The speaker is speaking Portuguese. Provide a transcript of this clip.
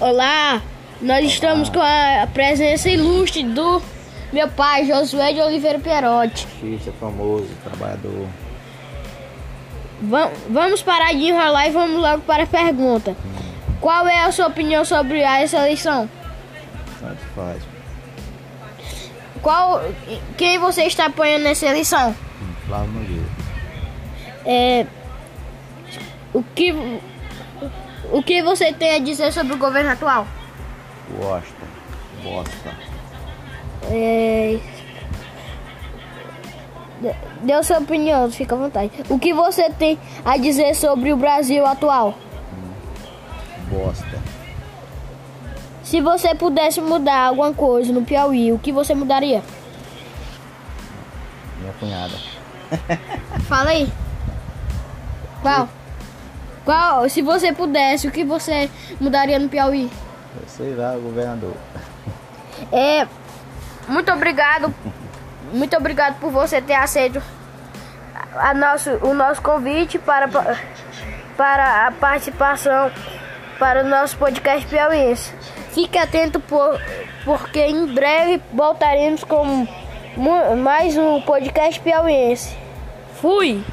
Olá, nós estamos com a presença ilustre do meu pai, Josué de Oliveira Pierotti. Artista famoso, trabalhador. Va- Vamos parar de enrolar e vamos logo para a pergunta. Qual é a sua opinião sobre essa eleição? Tanto faz. Qual, quem você está apoiando nessa eleição? Hum, Flávio Nogueira. É, o que o que você tem a dizer sobre o governo atual? Gosta. Bosta. É, dê- sua opinião, fica à vontade. O que você tem a dizer sobre o Brasil atual? Bosta. Se você pudesse mudar alguma coisa no Piauí, o que você mudaria? Minha cunhada. Fala aí. Qual? Qual? Se você pudesse, o que você mudaria no Piauí? Eu sei lá, governador. É, muito obrigado. Muito obrigado por você ter aceito a nosso, o nosso convite para, para a participação para o nosso podcast piauiense. Fique atento por, porque em breve voltaremos com mais um podcast piauiense. Fui!